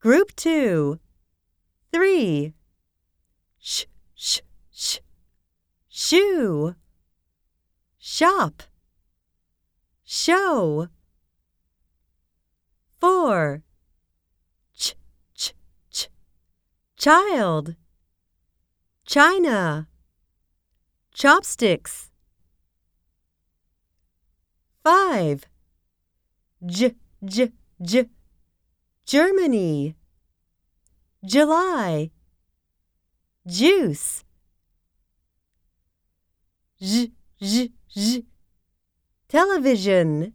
Group 2. 3. Sh, sh, sh. Shoe. Shop. Show. 4. Ch, ch, ch. Child. China. Chopsticks. 5. J, j, j. Germany. July. Juice. J, j, j. Television.